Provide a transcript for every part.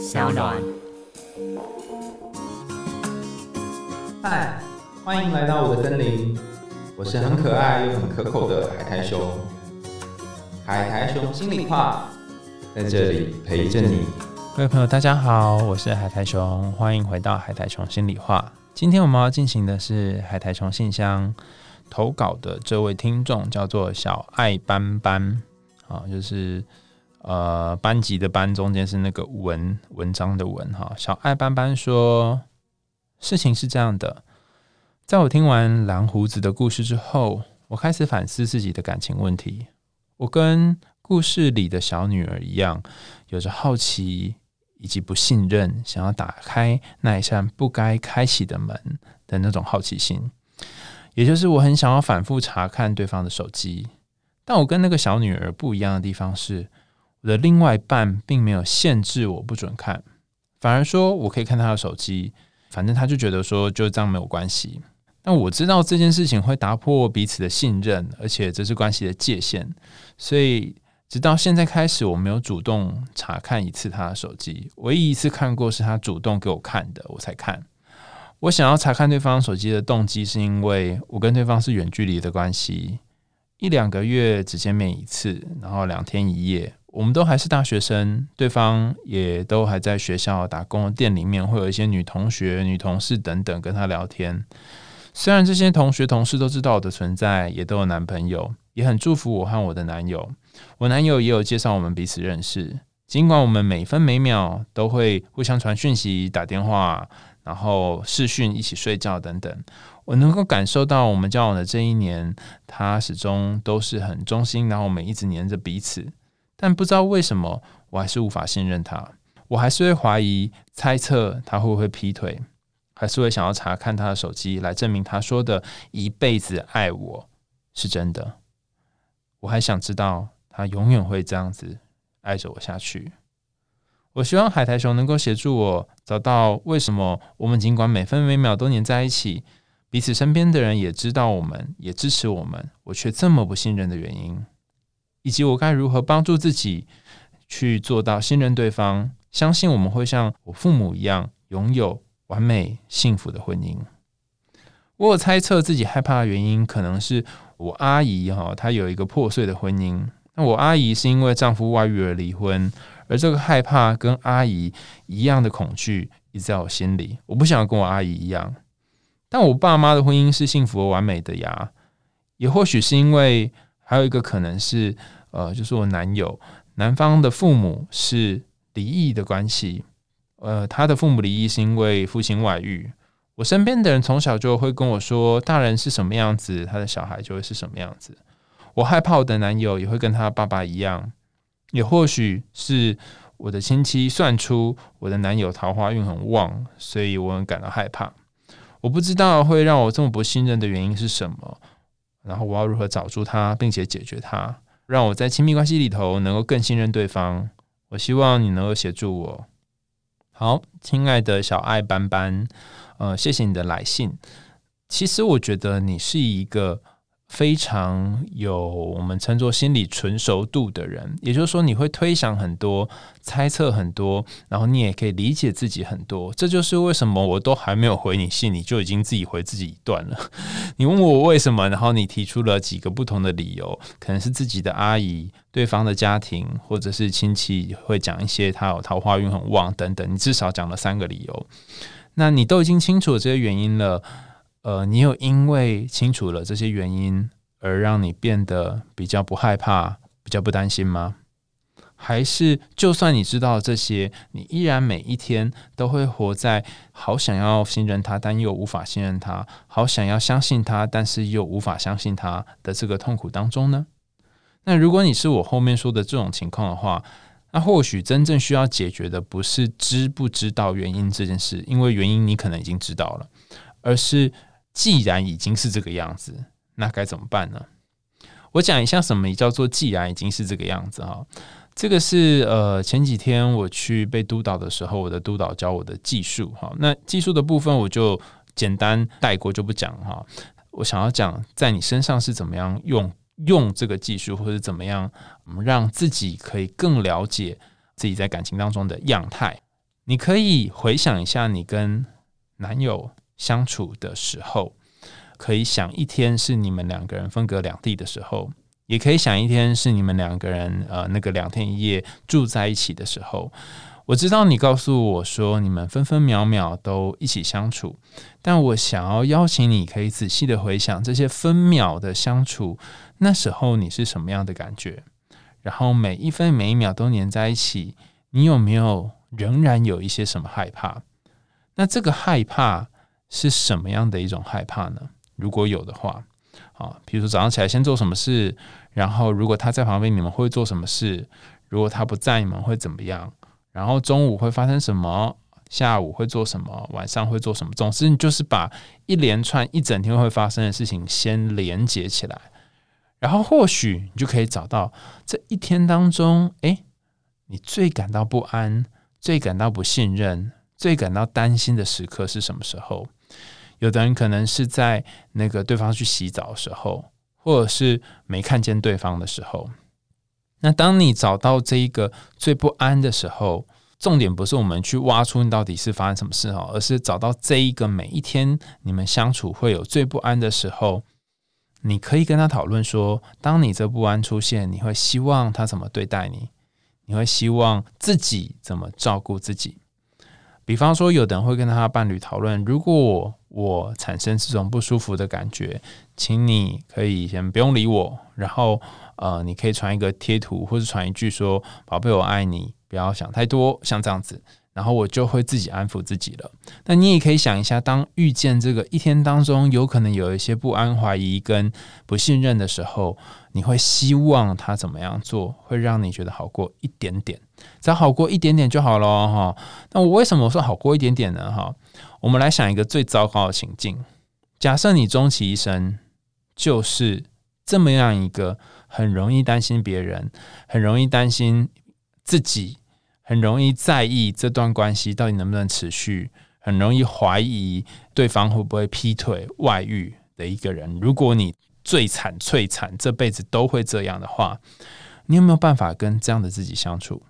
小暖。嗨，欢迎来到我的森林，我是很可爱又很可口的海苔熊。海苔熊心里话，在这里陪着你。各位朋友，大家好，我是海苔熊，欢迎回到海苔熊心里话。今天我们要进行的是海苔熊信箱投稿的这位听众叫做小爱斑斑啊，就是呃班级的班中间是那个文文章的文哈。小爱班班说，事情是这样的，在我听完蓝胡子的故事之后，我开始反思自己的感情问题。我跟故事里的小女儿一样，有着好奇。以及不信任，想要打开那一扇不该开启的门的那种好奇心，也就是我很想要反复查看对方的手机。但我跟那个小女儿不一样的地方是，我的另外一半并没有限制我不准看，反而说我可以看他的手机，反正他就觉得说就这样没有关系。那我知道这件事情会打破彼此的信任，而且这是关系的界限，所以。直到现在开始，我没有主动查看一次他的手机。唯一一次看过是他主动给我看的，我才看。我想要查看对方手机的动机，是因为我跟对方是远距离的关系，一两个月只见面一次，然后两天一夜。我们都还是大学生，对方也都还在学校打工店里面，会有一些女同学、女同事等等跟他聊天。虽然这些同学同事都知道我的存在，也都有男朋友，也很祝福我和我的男友。我男友也有介绍我们彼此认识，尽管我们每分每秒都会互相传讯息、打电话，然后视讯、一起睡觉等等，我能够感受到我们交往的这一年，他始终都是很忠心，然后我们一直黏着彼此。但不知道为什么，我还是无法信任他，我还是会怀疑、猜测他会不会劈腿，还是会想要查看他的手机来证明他说的一辈子爱我是真的。我还想知道。他永远会这样子爱着我下去。我希望海苔熊能够协助我找到为什么我们尽管每分每秒都黏在一起，彼此身边的人也知道我们，也支持我们，我却这么不信任的原因，以及我该如何帮助自己去做到信任对方，相信我们会像我父母一样拥有完美幸福的婚姻。我有猜测自己害怕的原因，可能是我阿姨哈，她有一个破碎的婚姻。那我阿姨是因为丈夫外遇而离婚，而这个害怕跟阿姨一样的恐惧一直在我心里。我不想跟我阿姨一样，但我爸妈的婚姻是幸福而完美的呀。也或许是因为还有一个可能是，呃，就是我男友男方的父母是离异的关系，呃，他的父母离异是因为父亲外遇。我身边的人从小就会跟我说，大人是什么样子，他的小孩就会是什么样子。我害怕我的男友也会跟他爸爸一样，也或许是我的亲戚算出我的男友桃花运很旺，所以我很感到害怕。我不知道会让我这么不信任的原因是什么，然后我要如何找出它，并且解决它，让我在亲密关系里头能够更信任对方。我希望你能够协助我。好，亲爱的小爱斑斑，呃，谢谢你的来信。其实我觉得你是一个。非常有我们称作心理纯熟度的人，也就是说，你会推想很多、猜测很多，然后你也可以理解自己很多。这就是为什么我都还没有回你信，你就已经自己回自己一段了。你问我为什么，然后你提出了几个不同的理由，可能是自己的阿姨、对方的家庭，或者是亲戚会讲一些他有桃花运很旺等等。你至少讲了三个理由，那你都已经清楚这些原因了。呃，你有因为清楚了这些原因而让你变得比较不害怕、比较不担心吗？还是就算你知道这些，你依然每一天都会活在好想要信任他，但又无法信任他；好想要相信他，但是又无法相信他的这个痛苦当中呢？那如果你是我后面说的这种情况的话，那或许真正需要解决的不是知不知道原因这件事，因为原因你可能已经知道了，而是。既然已经是这个样子，那该怎么办呢？我讲一下什么叫做“既然已经是这个样子”哈。这个是呃前几天我去被督导的时候，我的督导教我的技术哈。那技术的部分我就简单带过，就不讲哈。我想要讲在你身上是怎么样用用这个技术，或者怎么样让自己可以更了解自己在感情当中的样态。你可以回想一下你跟男友相处的时候，可以想一天是你们两个人分隔两地的时候，也可以想一天是你们两个人呃那个两天一夜住在一起的时候。我知道你告诉我说你们分分秒秒都一起相处，但我想要邀请你，可以仔细的回想这些分秒的相处，那时候你是什么样的感觉？然后每一分每一秒都黏在一起，你有没有仍然有一些什么害怕？那这个害怕是什么样的一种害怕呢？如果有的话，啊，比如说早上起来先做什么事，然后如果他在旁边，你们会做什么事？如果他不在，你们会怎么样？然后中午会发生什么？下午会做什么？晚上会做什么？总之，你就是把一连串一整天会发生的事情先连接起来，然后或许你就可以找到这一天当中，哎，你最感到不安、最感到不信任、最感到担心的时刻是什么时候？有的人可能是在那个对方去洗澡的时候，或者是没看见对方的时候。那当你找到这一个最不安的时候，重点不是我们去挖出你到底是发生什么事哈，而是找到这一个每一天你们相处会有最不安的时候，你可以跟他讨论说，当你这不安出现，你会希望他怎么对待你？你会希望自己怎么照顾自己？比方说，有的人会跟他伴侣讨论，如果我产生这种不舒服的感觉，请你可以先不用理我，然后。呃，你可以传一个贴图，或者传一句说“宝贝，我爱你”，不要想太多，像这样子，然后我就会自己安抚自己了。那你也可以想一下，当遇见这个一天当中有可能有一些不安、怀疑跟不信任的时候，你会希望他怎么样做，会让你觉得好过一点点，只要好过一点点就好了哈。那我为什么说好过一点点呢？哈，我们来想一个最糟糕的情境，假设你终其一生就是这么样一个。很容易担心别人，很容易担心自己，很容易在意这段关系到底能不能持续，很容易怀疑对方会不会劈腿、外遇的一个人。如果你最惨、最惨，这辈子都会这样的话，你有没有办法跟这样的自己相处？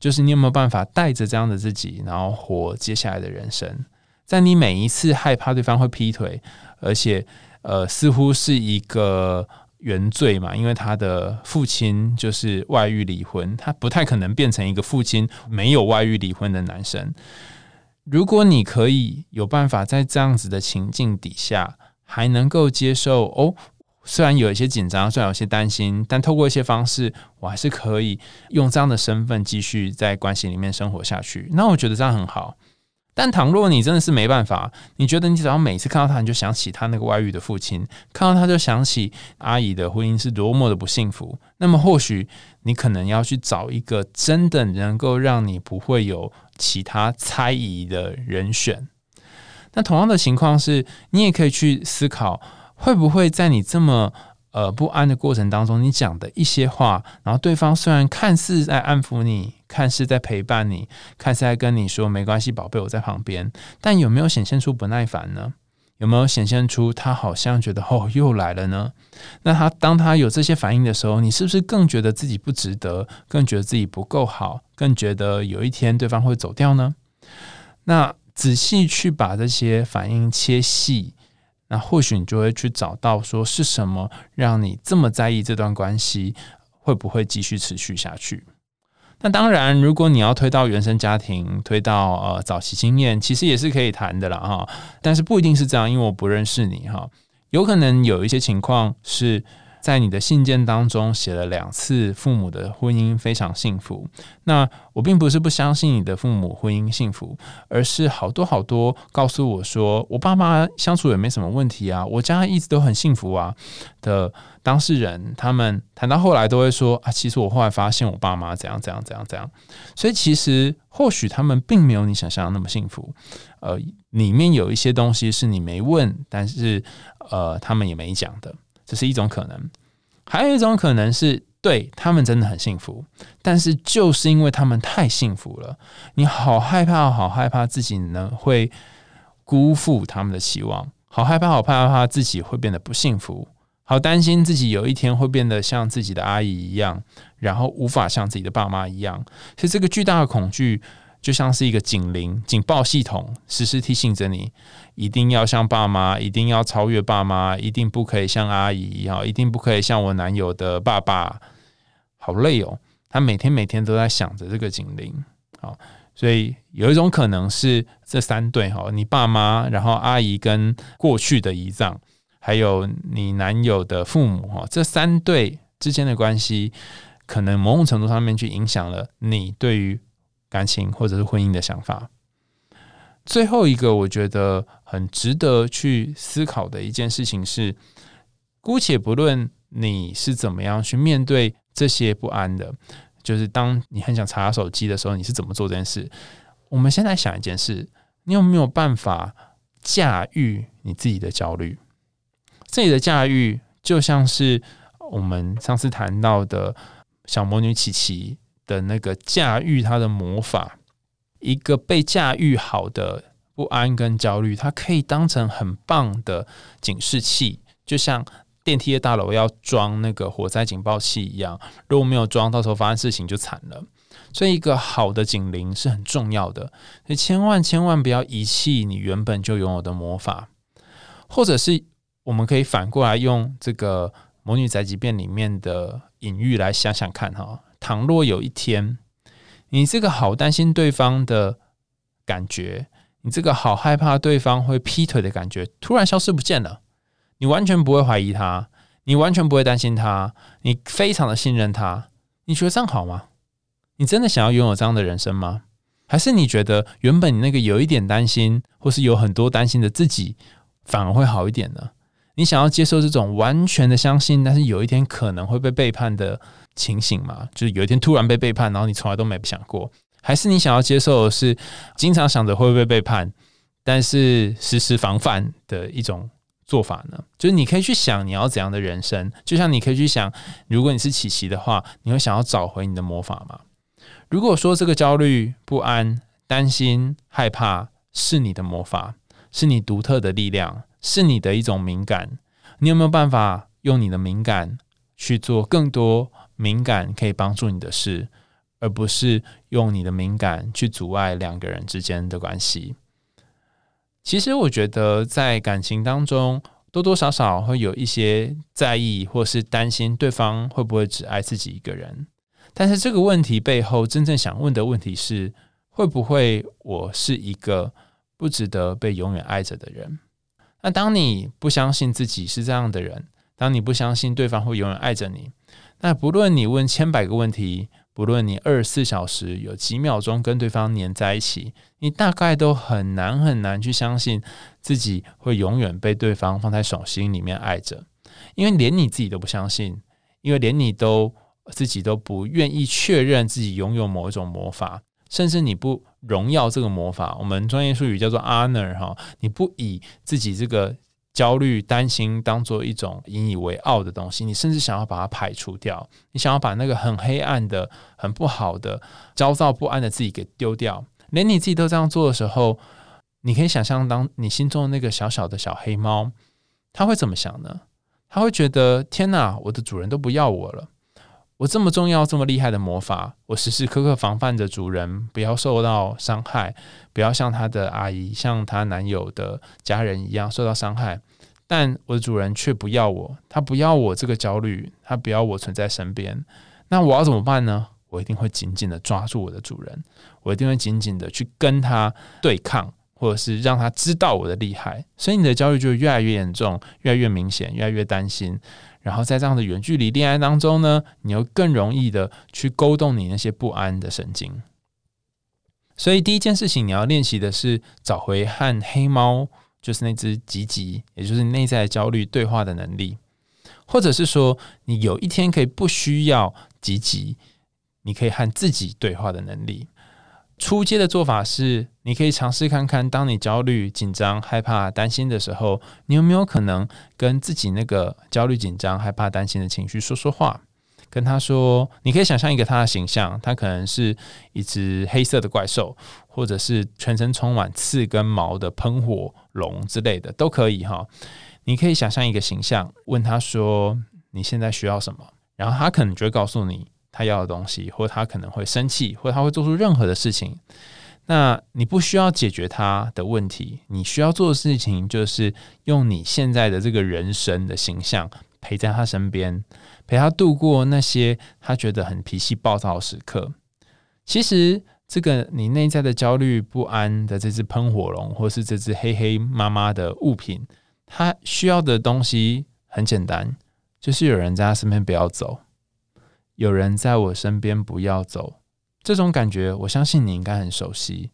就是你有没有办法带着这样的自己，然后活接下来的人生？在你每一次害怕对方会劈腿，而且呃，似乎是一个。原罪嘛，因为他的父亲就是外遇离婚，他不太可能变成一个父亲没有外遇离婚的男生。如果你可以有办法在这样子的情境底下，还能够接受哦，虽然有一些紧张，虽然有些担心，但透过一些方式，我还是可以用这样的身份继续在关系里面生活下去。那我觉得这样很好。但倘若你真的是没办法，你觉得你只要每次看到他，你就想起他那个外遇的父亲，看到他就想起阿姨的婚姻是多么的不幸福，那么或许你可能要去找一个真的能够让你不会有其他猜疑的人选。那同样的情况是，你也可以去思考，会不会在你这么。呃，不安的过程当中，你讲的一些话，然后对方虽然看似在安抚你，看似在陪伴你，看似在跟你说没关系，宝贝，我在旁边，但有没有显现出不耐烦呢？有没有显现出他好像觉得哦又来了呢？那他当他有这些反应的时候，你是不是更觉得自己不值得，更觉得自己不够好，更觉得有一天对方会走掉呢？那仔细去把这些反应切细。那或许你就会去找到说是什么让你这么在意这段关系会不会继续持续下去？那当然，如果你要推到原生家庭，推到呃早期经验，其实也是可以谈的啦哈。但是不一定是这样，因为我不认识你哈，有可能有一些情况是。在你的信件当中写了两次父母的婚姻非常幸福。那我并不是不相信你的父母婚姻幸福，而是好多好多告诉我说，我爸妈相处也没什么问题啊，我家一直都很幸福啊的当事人，他们谈到后来都会说啊，其实我后来发现我爸妈怎样怎样怎样怎样。所以其实或许他们并没有你想象的那么幸福。呃，里面有一些东西是你没问，但是呃，他们也没讲的。这是一种可能，还有一种可能是对他们真的很幸福，但是就是因为他们太幸福了，你好害怕，好害怕自己呢会辜负他们的期望，好害怕，好怕怕自己会变得不幸福，好担心自己有一天会变得像自己的阿姨一样，然后无法像自己的爸妈一样，所以这个巨大的恐惧就像是一个警铃、警报系统，时时提醒着你，一定要像爸妈，一定要超越爸妈，一定不可以像阿姨哈，一定不可以像我男友的爸爸。好累哦，他每天每天都在想着这个警铃。好，所以有一种可能是这三对哈，你爸妈，然后阿姨跟过去的遗葬，还有你男友的父母哈，这三对之间的关系，可能某种程度上面去影响了你对于。感情或者是婚姻的想法。最后一个，我觉得很值得去思考的一件事情是：姑且不论你是怎么样去面对这些不安的，就是当你很想查手机的时候，你是怎么做这件事？我们先来想一件事：你有没有办法驾驭你自己的焦虑？这里的驾驭，就像是我们上次谈到的小魔女琪琪。的那个驾驭他的魔法，一个被驾驭好的不安跟焦虑，它可以当成很棒的警示器，就像电梯的大楼要装那个火灾警报器一样。如果没有装，到时候发生事情就惨了。所以，一个好的警铃是很重要的。你千万千万不要遗弃你原本就拥有的魔法，或者是我们可以反过来用这个《魔女宅急便》里面的隐喻来想想看哈。倘若有一天，你这个好担心对方的感觉，你这个好害怕对方会劈腿的感觉突然消失不见了，你完全不会怀疑他，你完全不会担心他，你非常的信任他，你觉得这样好吗？你真的想要拥有这样的人生吗？还是你觉得原本你那个有一点担心，或是有很多担心的自己，反而会好一点呢？你想要接受这种完全的相信，但是有一天可能会被背叛的情形吗？就是有一天突然被背叛，然后你从来都没想过，还是你想要接受的是经常想着会不会背叛，但是时时防范的一种做法呢？就是你可以去想你要怎样的人生，就像你可以去想，如果你是琪琪的话，你会想要找回你的魔法吗？如果说这个焦虑、不安、担心、害怕是你的魔法，是你独特的力量。是你的一种敏感，你有没有办法用你的敏感去做更多敏感可以帮助你的事，而不是用你的敏感去阻碍两个人之间的关系？其实我觉得在感情当中，多多少少会有一些在意或是担心对方会不会只爱自己一个人。但是这个问题背后真正想问的问题是：会不会我是一个不值得被永远爱着的人？那当你不相信自己是这样的人，当你不相信对方会永远爱着你，那不论你问千百个问题，不论你二十四小时有几秒钟跟对方黏在一起，你大概都很难很难去相信自己会永远被对方放在手心里面爱着，因为连你自己都不相信，因为连你都自己都不愿意确认自己拥有某一种魔法。甚至你不荣耀这个魔法，我们专业术语叫做 honor 哈，你不以自己这个焦虑、担心当做一种引以为傲的东西，你甚至想要把它排除掉，你想要把那个很黑暗的、很不好的、焦躁不安的自己给丢掉，连你自己都这样做的时候，你可以想象，当你心中的那个小小的小黑猫，他会怎么想呢？他会觉得天哪，我的主人都不要我了。我这么重要、这么厉害的魔法，我时时刻刻防范着主人不要受到伤害，不要像他的阿姨、像他男友的家人一样受到伤害。但我的主人却不要我，他不要我这个焦虑，他不要我存在身边。那我要怎么办呢？我一定会紧紧的抓住我的主人，我一定会紧紧的去跟他对抗，或者是让他知道我的厉害。所以你的焦虑就越来越严重，越来越明显，越来越担心。然后在这样的远距离恋爱当中呢，你又更容易的去勾动你那些不安的神经。所以第一件事情你要练习的是找回和黑猫，就是那只吉吉，也就是内在焦虑对话的能力，或者是说你有一天可以不需要吉吉，你可以和自己对话的能力。初阶的做法是，你可以尝试看看，当你焦虑、紧张、害怕、担心的时候，你有没有可能跟自己那个焦虑、紧张、害怕、担心的情绪说说话，跟他说，你可以想象一个他的形象，他可能是一只黑色的怪兽，或者是全身充满刺跟毛的喷火龙之类的，都可以哈。你可以想象一个形象，问他说你现在需要什么，然后他可能就会告诉你。他要的东西，或他可能会生气，或他会做出任何的事情。那你不需要解决他的问题，你需要做的事情就是用你现在的这个人生的形象陪在他身边，陪他度过那些他觉得很脾气暴躁的时刻。其实，这个你内在的焦虑不安的这只喷火龙，或是这只黑黑妈妈的物品，它需要的东西很简单，就是有人在他身边不要走，有人在我身边不要走。这种感觉，我相信你应该很熟悉。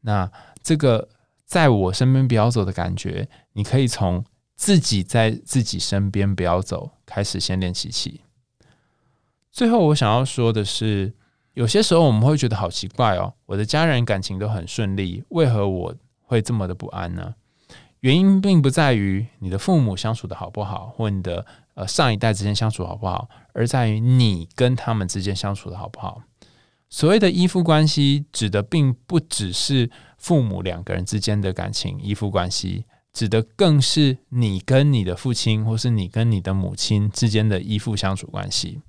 那这个在我身边不要走的感觉，你可以从自己在自己身边不要走开始先练习起。最后，我想要说的是，有些时候我们会觉得好奇怪哦，我的家人感情都很顺利，为何我会这么的不安呢？原因并不在于你的父母相处的好不好，或你的呃上一代之间相处好不好，而在于你跟他们之间相处的好不好。所谓的依附关系，指的并不只是父母两个人之间的感情依附关系，指的更是你跟你的父亲，或是你跟你的母亲之间的依附相处关系。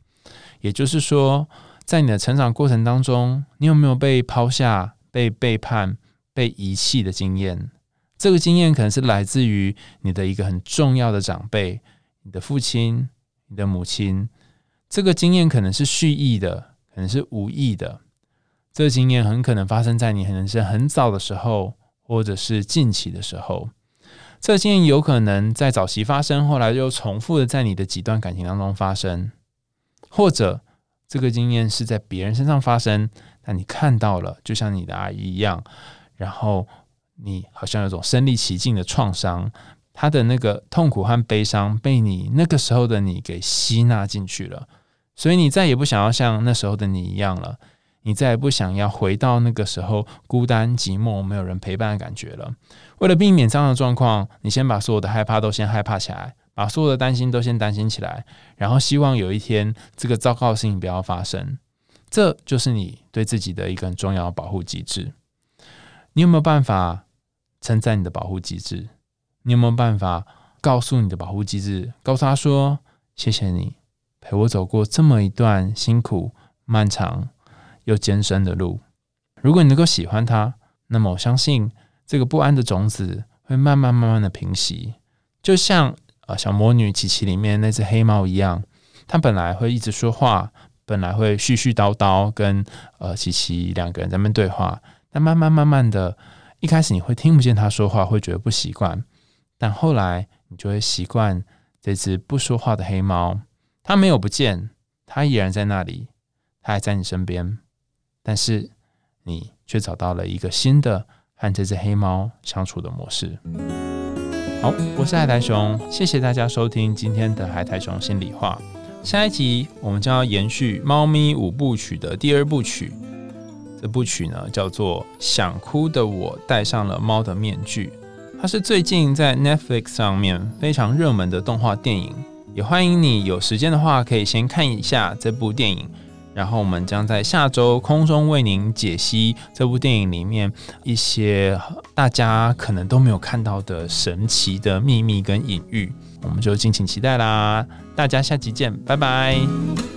也就是说，在你的成长过程当中，你有没有被抛下、被背叛、被遗弃的经验？这个经验可能是来自于你的一个很重要的长辈，你的父亲、你的母亲。这个经验可能是蓄意的。可能是无意的，这个经验很可能发生在你可能是很早的时候，或者是近期的时候。这个经验有可能在早期发生，后来又重复的在你的几段感情当中发生，或者这个经验是在别人身上发生，但你看到了，就像你的阿姨一样，然后你好像有种身临其境的创伤，他的那个痛苦和悲伤被你那个时候的你给吸纳进去了。所以你再也不想要像那时候的你一样了，你再也不想要回到那个时候孤单寂寞、没有人陪伴的感觉了。为了避免这样的状况，你先把所有的害怕都先害怕起来，把所有的担心都先担心起来，然后希望有一天这个糟糕的事情不要发生。这就是你对自己的一个很重要的保护机制。你有没有办法称赞你的保护机制？你有没有办法告诉你的保护机制，告诉他说：“谢谢你。”陪我走过这么一段辛苦、漫长又艰深的路。如果你能够喜欢它，那么我相信这个不安的种子会慢慢、慢慢的平息。就像呃小魔女琪琪里面那只黑猫一样，它本来会一直说话，本来会絮絮叨叨跟呃琪琪两个人在那边对话。但慢慢、慢慢的，一开始你会听不见它说话，会觉得不习惯。但后来你就会习惯这只不说话的黑猫。它没有不见，它依然在那里，它还在你身边，但是你却找到了一个新的和这只黑猫相处的模式。好，我是海苔熊，谢谢大家收听今天的海苔熊心里话。下一集我们将要延续《猫咪五部曲》的第二部曲，这部曲呢叫做《想哭的我戴上了猫的面具》，它是最近在 Netflix 上面非常热门的动画电影。也欢迎你有时间的话，可以先看一下这部电影，然后我们将在下周空中为您解析这部电影里面一些大家可能都没有看到的神奇的秘密跟隐喻，我们就敬请期待啦！大家下集见，拜拜。